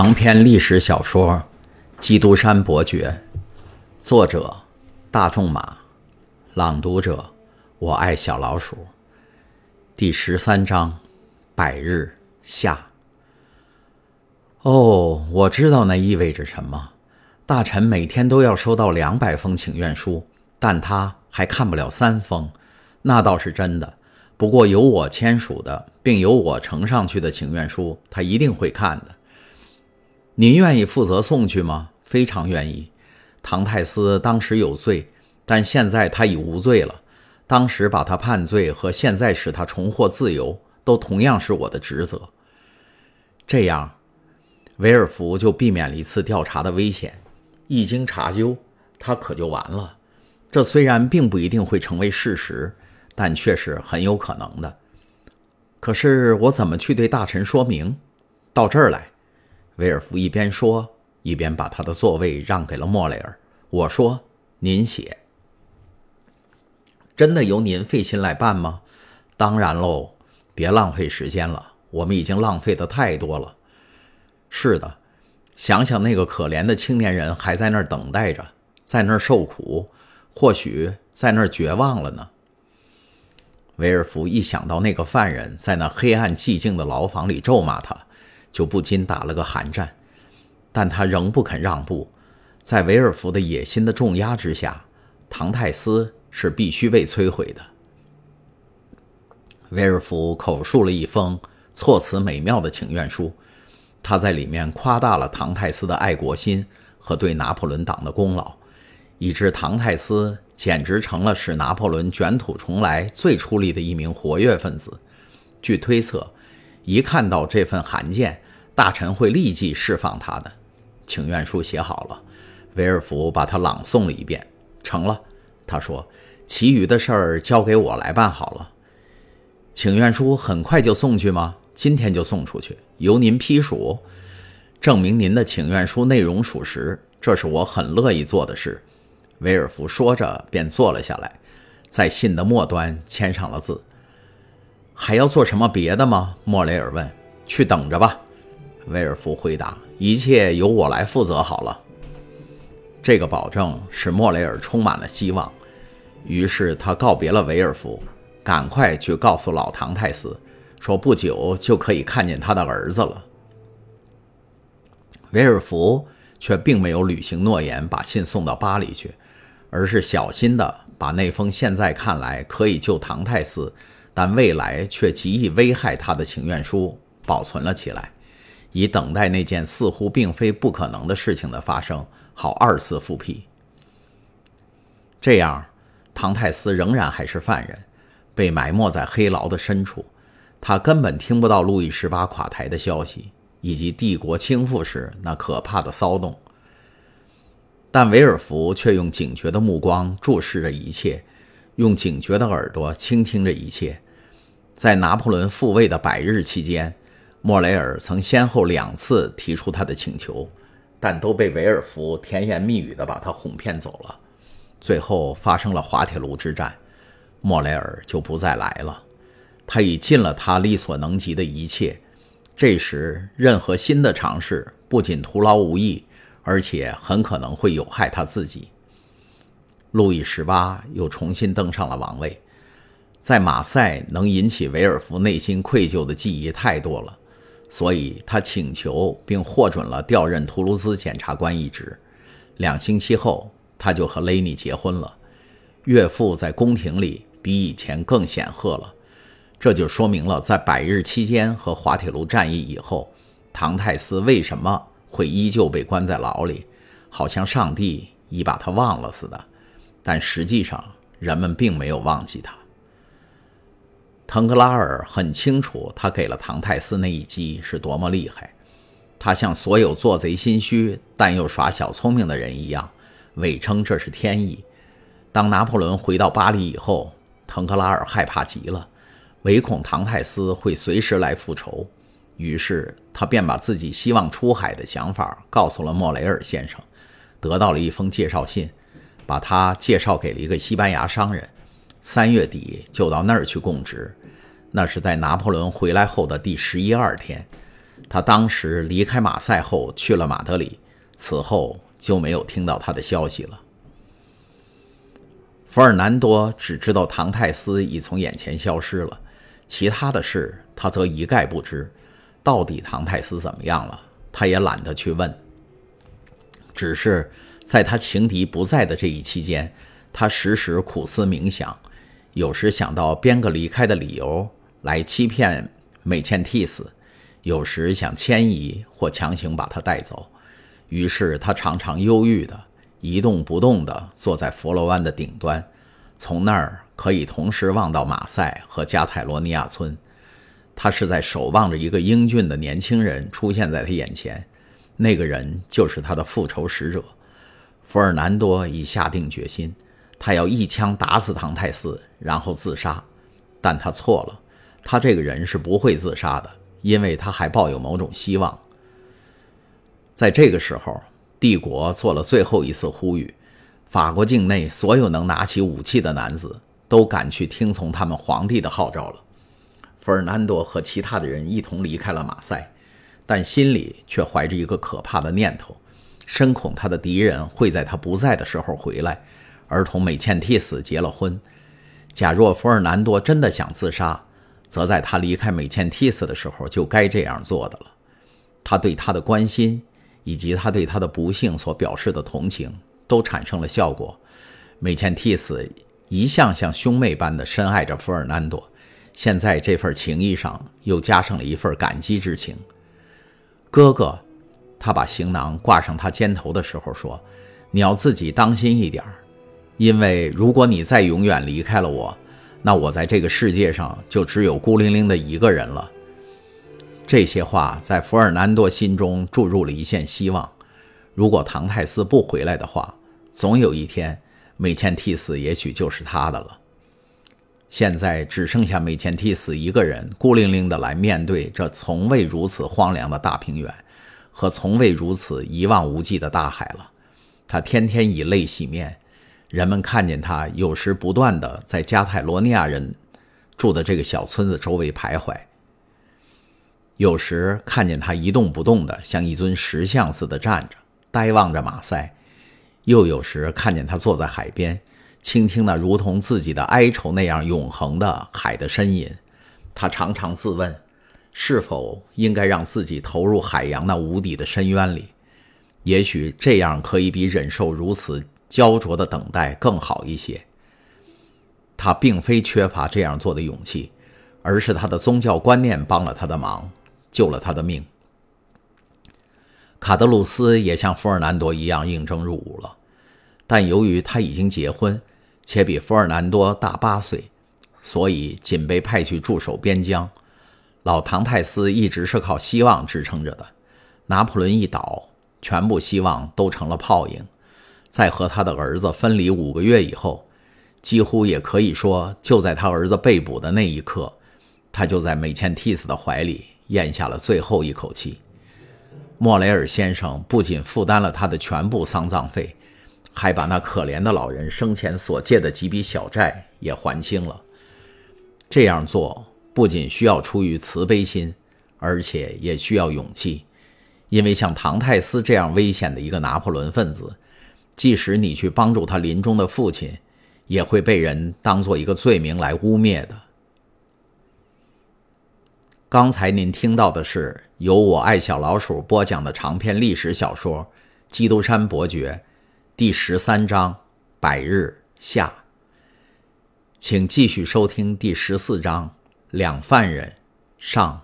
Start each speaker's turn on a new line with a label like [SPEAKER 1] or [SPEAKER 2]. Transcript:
[SPEAKER 1] 长篇历史小说《基督山伯爵》，作者大仲马，朗读者我爱小老鼠。第十三章，百日下。哦，我知道那意味着什么。大臣每天都要收到两百封请愿书，但他还看不了三封，那倒是真的。不过有我签署的，并由我呈上去的请愿书，他一定会看的。您愿意负责送去吗？非常愿意。唐泰斯当时有罪，但现在他已无罪了。当时把他判罪和现在使他重获自由，都同样是我的职责。这样，维尔福就避免了一次调查的危险。一经查究，他可就完了。这虽然并不一定会成为事实，但却是很有可能的。可是我怎么去对大臣说明？到这儿来。威尔福一边说，一边把他的座位让给了莫雷尔。我说：“您写，真的由您费心来办吗？”“当然喽，别浪费时间了，我们已经浪费的太多了。”“是的，想想那个可怜的青年人还在那儿等待着，在那儿受苦，或许在那儿绝望了呢。”威尔福一想到那个犯人在那黑暗寂静的牢房里咒骂他。就不禁打了个寒战，但他仍不肯让步。在维尔福的野心的重压之下，唐泰斯是必须被摧毁的。维尔福口述了一封措辞美妙的请愿书，他在里面夸大了唐泰斯的爱国心和对拿破仑党的功劳，以致唐泰斯简直成了使拿破仑卷土重来最出力的一名活跃分子。据推测。一看到这份函件，大臣会立即释放他的请愿书。写好了，维尔福把它朗诵了一遍。成了，他说：“其余的事儿交给我来办好了。”请愿书很快就送去吗？今天就送出去，由您批署，证明您的请愿书内容属实。这是我很乐意做的事。维尔福说着便坐了下来，在信的末端签上了字。还要做什么别的吗？莫雷尔问。去等着吧，威尔福回答。一切由我来负责好了。这个保证使莫雷尔充满了希望。于是他告别了威尔福，赶快去告诉老唐泰斯，说不久就可以看见他的儿子了。威尔福却并没有履行诺言，把信送到巴黎去，而是小心地把那封现在看来可以救唐泰斯。但未来却极易危害他的请愿书保存了起来，以等待那件似乎并非不可能的事情的发生，好二次复辟。这样，唐泰斯仍然还是犯人，被埋没在黑牢的深处，他根本听不到路易十八垮台的消息以及帝国倾覆时那可怕的骚动。但维尔福却用警觉的目光注视着一切，用警觉的耳朵倾听着一切。在拿破仑复位的百日期间，莫雷尔曾先后两次提出他的请求，但都被维尔福甜言蜜语地把他哄骗走了。最后发生了滑铁卢之战，莫雷尔就不再来了。他已尽了他力所能及的一切。这时，任何新的尝试不仅徒劳无益，而且很可能会有害他自己。路易十八又重新登上了王位。在马赛能引起维尔福内心愧疚的记忆太多了，所以他请求并获准了调任图卢兹检察官一职。两星期后，他就和雷尼结婚了。岳父在宫廷里比以前更显赫了，这就说明了在百日期间和滑铁卢战役以后，唐泰斯为什么会依旧被关在牢里，好像上帝已把他忘了似的。但实际上，人们并没有忘记他。腾格拉尔很清楚，他给了唐泰斯那一击是多么厉害。他像所有做贼心虚但又耍小聪明的人一样，伪称这是天意。当拿破仑回到巴黎以后，腾格拉尔害怕极了，唯恐唐泰斯会随时来复仇。于是他便把自己希望出海的想法告诉了莫雷尔先生，得到了一封介绍信，把他介绍给了一个西班牙商人。三月底就到那儿去供职。那是在拿破仑回来后的第十一二天，他当时离开马赛后去了马德里，此后就没有听到他的消息了。福尔南多只知道唐泰斯已从眼前消失了，其他的事他则一概不知。到底唐泰斯怎么样了，他也懒得去问。只是在他情敌不在的这一期间，他时时苦思冥想，有时想到编个离开的理由来欺骗美茜蒂斯，有时想迁移或强行把他带走。于是他常常忧郁的。一动不动地坐在佛罗湾的顶端，从那儿可以同时望到马赛和加泰罗尼亚村。他是在守望着一个英俊的年轻人出现在他眼前，那个人就是他的复仇使者。福尔南多已下定决心，他要一枪打死唐泰斯，然后自杀。但他错了，他这个人是不会自杀的，因为他还抱有某种希望。在这个时候。帝国做了最后一次呼吁，法国境内所有能拿起武器的男子都赶去听从他们皇帝的号召了。费尔南多和其他的人一同离开了马赛，但心里却怀着一个可怕的念头，深恐他的敌人会在他不在的时候回来，儿童美茜蒂斯结了婚。假若福尔南多真的想自杀，则在他离开美茜蒂斯的时候就该这样做的了。他对他的关心。以及他对他的不幸所表示的同情都产生了效果。美茜蒂斯一向像兄妹般的深爱着福尔南多，现在这份情谊上又加上了一份感激之情。哥哥，他把行囊挂上他肩头的时候说：“你要自己当心一点儿，因为如果你再永远离开了我，那我在这个世界上就只有孤零零的一个人了。”这些话在福尔南多心中注入了一线希望。如果唐泰斯不回来的话，总有一天，美茜蒂斯也许就是他的了。现在只剩下美茜蒂斯一个人，孤零零的来面对这从未如此荒凉的大平原，和从未如此一望无际的大海了。他天天以泪洗面，人们看见他有时不断的在加泰罗尼亚人住的这个小村子周围徘徊。有时看见他一动不动的，像一尊石像似的站着，呆望着马赛；又有时看见他坐在海边，倾听那如同自己的哀愁那样永恒的海的呻吟。他常常自问，是否应该让自己投入海洋那无底的深渊里？也许这样可以比忍受如此焦灼的等待更好一些。他并非缺乏这样做的勇气，而是他的宗教观念帮了他的忙。救了他的命。卡德鲁斯也像福尔南多一样应征入伍了，但由于他已经结婚，且比福尔南多大八岁，所以仅被派去驻守边疆。老唐泰斯一直是靠希望支撑着的。拿破仑一倒，全部希望都成了泡影。在和他的儿子分离五个月以后，几乎也可以说，就在他儿子被捕的那一刻，他就在美茜蒂斯的怀里。咽下了最后一口气，莫雷尔先生不仅负担了他的全部丧葬费，还把那可怜的老人生前所借的几笔小债也还清了。这样做不仅需要出于慈悲心，而且也需要勇气，因为像唐泰斯这样危险的一个拿破仑分子，即使你去帮助他临终的父亲，也会被人当做一个罪名来污蔑的。刚才您听到的是由我爱小老鼠播讲的长篇历史小说《基督山伯爵》第十三章《百日下》，请继续收听第十四章《两犯人上》。